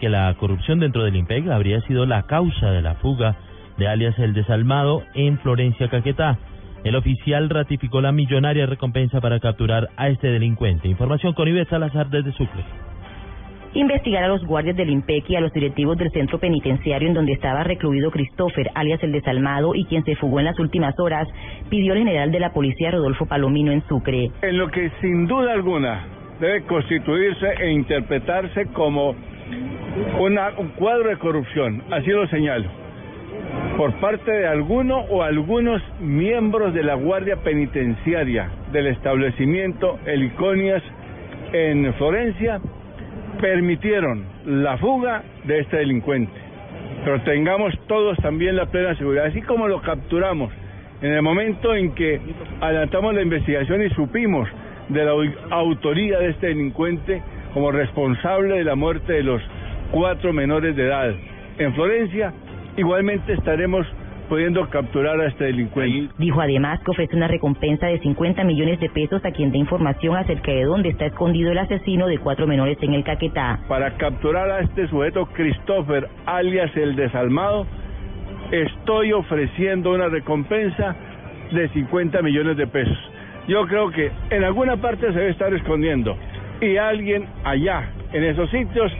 que la corrupción dentro del IMPEC habría sido la causa de la fuga de alias El Desalmado en Florencia, Caquetá. El oficial ratificó la millonaria recompensa para capturar a este delincuente. Información con Ivette Salazar desde Sucre. Investigar a los guardias del IMPEC y a los directivos del centro penitenciario en donde estaba recluido Christopher, alias el desalmado, y quien se fugó en las últimas horas, pidió el general de la policía Rodolfo Palomino en Sucre. En lo que sin duda alguna debe constituirse e interpretarse como un cuadro de corrupción, así lo señalo, por parte de alguno o algunos miembros de la Guardia Penitenciaria del establecimiento Heliconias en Florencia, permitieron la fuga de este delincuente. Pero tengamos todos también la plena seguridad, así como lo capturamos en el momento en que adelantamos la investigación y supimos de la autoría de este delincuente como responsable de la muerte de los cuatro menores de edad. En Florencia, igualmente estaremos pudiendo capturar a este delincuente. Dijo además que ofrece una recompensa de 50 millones de pesos a quien dé información acerca de dónde está escondido el asesino de cuatro menores en el Caquetá. Para capturar a este sujeto Christopher, alias el desalmado, estoy ofreciendo una recompensa de 50 millones de pesos. Yo creo que en alguna parte se debe estar escondiendo y alguien allá, en esos sitios,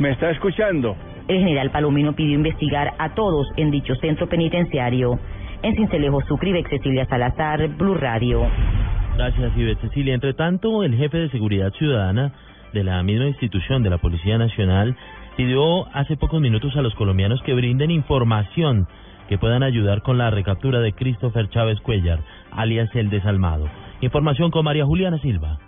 me está escuchando. El general Palomino pidió investigar a todos en dicho centro penitenciario. En Cincelejo, Sucre, Cecilia Salazar, Blue Radio. Gracias, Ivette Cecilia. Entre tanto, el jefe de Seguridad Ciudadana de la misma institución de la Policía Nacional pidió hace pocos minutos a los colombianos que brinden información que puedan ayudar con la recaptura de Christopher Chávez Cuellar, alias el desalmado. Información con María Juliana Silva.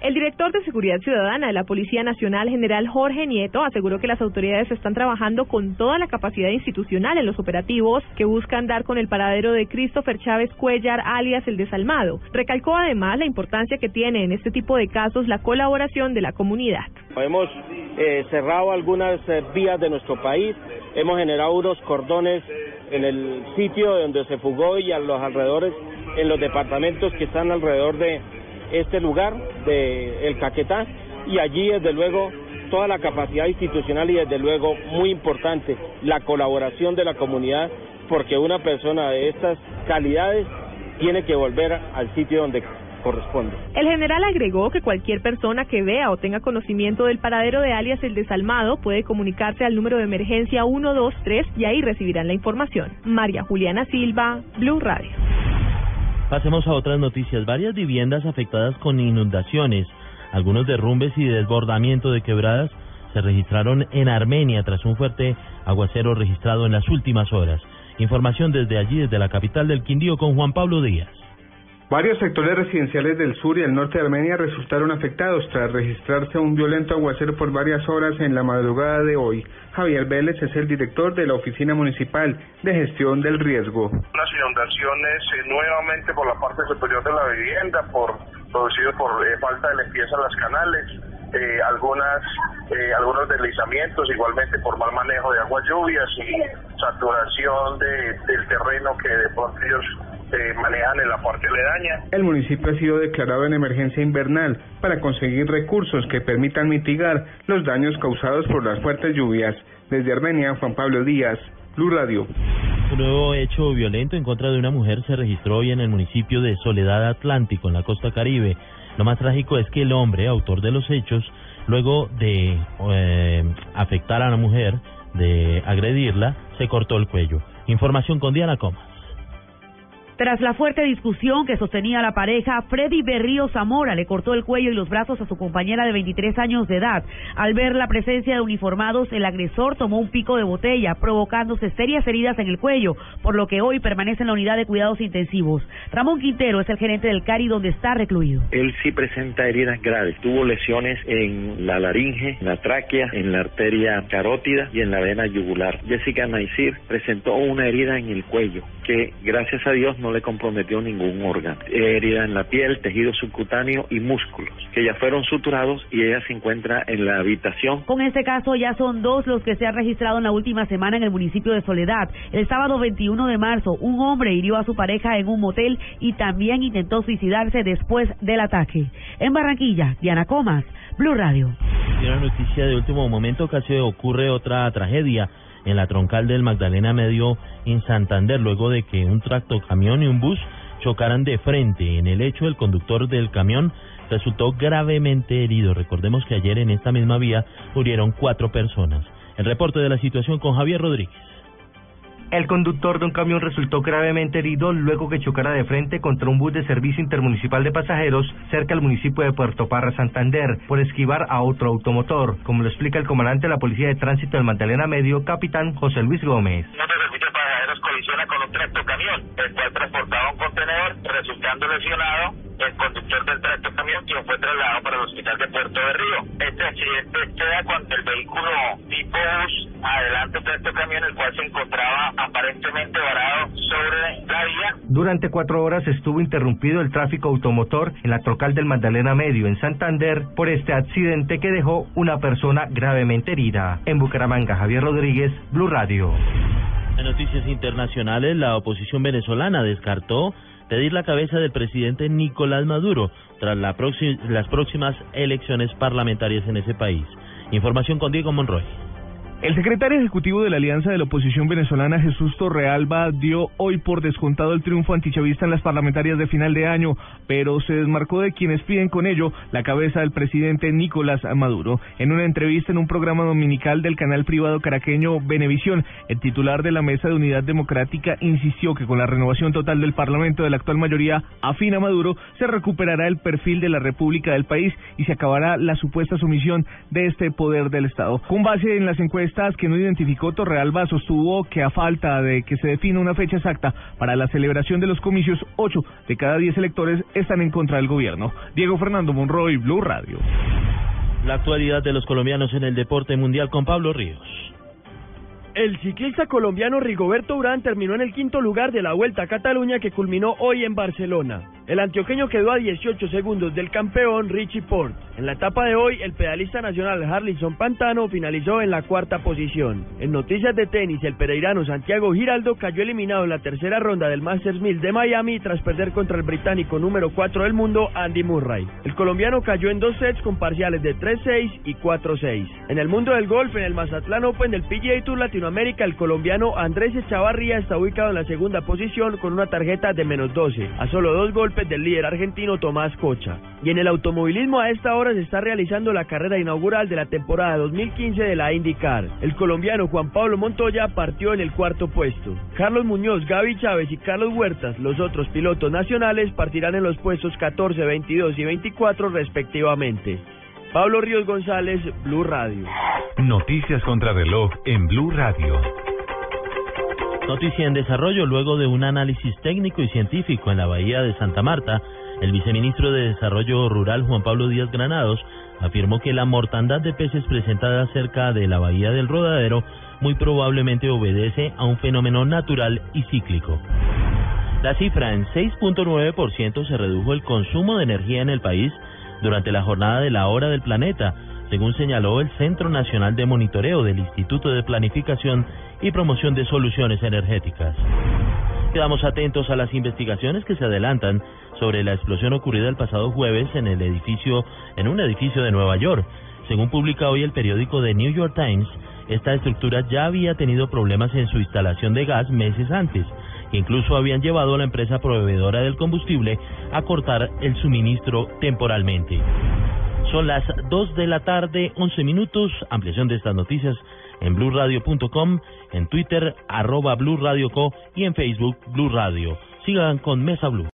El director de Seguridad Ciudadana de la Policía Nacional, general Jorge Nieto, aseguró que las autoridades están trabajando con toda la capacidad institucional en los operativos que buscan dar con el paradero de Christopher Chávez Cuellar, alias el desalmado. Recalcó además la importancia que tiene en este tipo de casos la colaboración de la comunidad. Hemos eh, cerrado algunas eh, vías de nuestro país, hemos generado unos cordones en el sitio donde se fugó y a los alrededores, en los departamentos que están alrededor de este lugar de El Caquetá y allí desde luego toda la capacidad institucional y desde luego muy importante la colaboración de la comunidad porque una persona de estas calidades tiene que volver al sitio donde corresponde. El general agregó que cualquier persona que vea o tenga conocimiento del paradero de alias el desalmado puede comunicarse al número de emergencia 123 y ahí recibirán la información. María Juliana Silva, Blue Radio. Pasemos a otras noticias. Varias viviendas afectadas con inundaciones, algunos derrumbes y desbordamiento de quebradas se registraron en Armenia tras un fuerte aguacero registrado en las últimas horas. Información desde allí, desde la capital del Quindío, con Juan Pablo Díaz. Varios sectores residenciales del sur y el norte de Armenia resultaron afectados tras registrarse un violento aguacero por varias horas en la madrugada de hoy. Javier Vélez es el director de la Oficina Municipal de Gestión del Riesgo. Unas inundaciones eh, nuevamente por la parte superior de la vivienda, por producido por eh, falta de limpieza en las canales, eh, algunas algunos deslizamientos, igualmente por mal manejo de aguas lluvias y saturación del terreno que de pronto ellos se manejan en la parte aledaña. El municipio ha sido declarado en emergencia invernal para conseguir recursos que permitan mitigar los daños causados por las fuertes lluvias. Desde Armenia, Juan Pablo Díaz, Blue Radio. Un nuevo hecho violento en contra de una mujer se registró hoy en el municipio de Soledad Atlántico, en la costa caribe. Lo más trágico es que el hombre, autor de los hechos, luego de eh, afectar a la mujer, de agredirla, se cortó el cuello. Información con Diana Comas. Tras la fuerte discusión que sostenía la pareja, Freddy Berrío Zamora le cortó el cuello y los brazos a su compañera de 23 años de edad. Al ver la presencia de uniformados, el agresor tomó un pico de botella, provocándose serias heridas en el cuello, por lo que hoy permanece en la unidad de cuidados intensivos. Ramón Quintero es el gerente del CARI donde está recluido. Él sí presenta heridas graves. Tuvo lesiones en la laringe, en la tráquea, en la arteria carótida y en la vena yugular. Jessica Naisir presentó una herida en el cuello que gracias a Dios no le comprometió ningún órgano. Herida en la piel, tejido subcutáneo y músculos, que ya fueron suturados y ella se encuentra en la habitación. Con este caso ya son dos los que se han registrado en la última semana en el municipio de Soledad. El sábado 21 de marzo, un hombre hirió a su pareja en un motel y también intentó suicidarse después del ataque. En Barranquilla, Diana Comas, Blue Radio. Y una noticia de último momento, casi ocurre otra tragedia en la troncal del Magdalena Medio en Santander, luego de que un tracto camión y un bus chocaran de frente. En el hecho, el conductor del camión resultó gravemente herido. Recordemos que ayer en esta misma vía murieron cuatro personas. El reporte de la situación con Javier Rodríguez. El conductor de un camión resultó gravemente herido luego que chocara de frente contra un bus de servicio intermunicipal de pasajeros cerca al municipio de Puerto Parra, Santander, por esquivar a otro automotor, como lo explica el comandante de la Policía de Tránsito del Magdalena Medio, capitán José Luis Gómez. Servicio de pasajeros colisiona con un tractocamión, el cual transportaba un contenedor, resultando lesionado el conductor del tractocamión, quien fue trasladado para el hospital de Puerto de Río. Este accidente queda cuando el vehículo tipo bus adelante tractocamión, el cual se encontraba aparentemente varado sobre la vía. Durante cuatro horas estuvo interrumpido el tráfico automotor en la trocal del Magdalena Medio en Santander por este accidente que dejó una persona gravemente herida. En Bucaramanga, Javier Rodríguez, Blue Radio. En noticias internacionales, la oposición venezolana descartó pedir la cabeza del presidente Nicolás Maduro tras la las próximas elecciones parlamentarias en ese país. Información con Diego Monroy. El secretario ejecutivo de la Alianza de la Oposición Venezolana, Jesús Torrealba, dio hoy por descontado el triunfo antichavista en las parlamentarias de final de año, pero se desmarcó de quienes piden con ello la cabeza del presidente Nicolás Maduro. En una entrevista en un programa dominical del canal privado caraqueño Venevisión, el titular de la Mesa de Unidad Democrática insistió que con la renovación total del Parlamento de la actual mayoría afín a Maduro, se recuperará el perfil de la República del país y se acabará la supuesta sumisión de este poder del Estado. Con base en las encuestas que no identificó Torrealba sostuvo que a falta de que se defina una fecha exacta para la celebración de los comicios, ocho de cada diez electores están en contra del gobierno. Diego Fernando Monroy, Blue Radio. La actualidad de los colombianos en el deporte mundial con Pablo Ríos. El ciclista colombiano Rigoberto Urán terminó en el quinto lugar de la Vuelta a Cataluña que culminó hoy en Barcelona. El antioqueño quedó a 18 segundos del campeón Richie Port. En la etapa de hoy, el pedalista nacional Harlison Pantano finalizó en la cuarta posición. En noticias de tenis, el pereirano Santiago Giraldo cayó eliminado en la tercera ronda del Masters 1000 de Miami tras perder contra el británico número 4 del mundo, Andy Murray. El colombiano cayó en dos sets con parciales de 3-6 y 4-6. En el mundo del golf, en el Mazatlán Open del PGA Tour Latinoamérica, el colombiano Andrés Echavarría está ubicado en la segunda posición con una tarjeta de menos 12, a solo dos golpes del líder argentino Tomás Cocha. Y en el automovilismo a esta hora se está realizando la carrera inaugural de la temporada 2015 de la IndyCar. El colombiano Juan Pablo Montoya partió en el cuarto puesto. Carlos Muñoz, Gaby Chávez y Carlos Huertas, los otros pilotos nacionales, partirán en los puestos 14, 22 y 24 respectivamente. Pablo Ríos González, Blue Radio. Noticias contra reloj en Blue Radio. Noticia en desarrollo, luego de un análisis técnico y científico en la bahía de Santa Marta, el viceministro de Desarrollo Rural Juan Pablo Díaz Granados afirmó que la mortandad de peces presentada cerca de la bahía del Rodadero muy probablemente obedece a un fenómeno natural y cíclico. La cifra en 6.9% se redujo el consumo de energía en el país durante la jornada de la hora del planeta, según señaló el Centro Nacional de Monitoreo del Instituto de Planificación y Promoción de Soluciones Energéticas. Quedamos atentos a las investigaciones que se adelantan sobre la explosión ocurrida el pasado jueves en el edificio en un edificio de Nueva York. Según publica hoy el periódico The New York Times, esta estructura ya había tenido problemas en su instalación de gas meses antes, que incluso habían llevado a la empresa proveedora del combustible a cortar el suministro temporalmente. Son las 2 de la tarde, 11 minutos. Ampliación de estas noticias en blurradio.com, en Twitter, arroba blurradioco y en Facebook, Blue Radio. Sigan con Mesa Blue.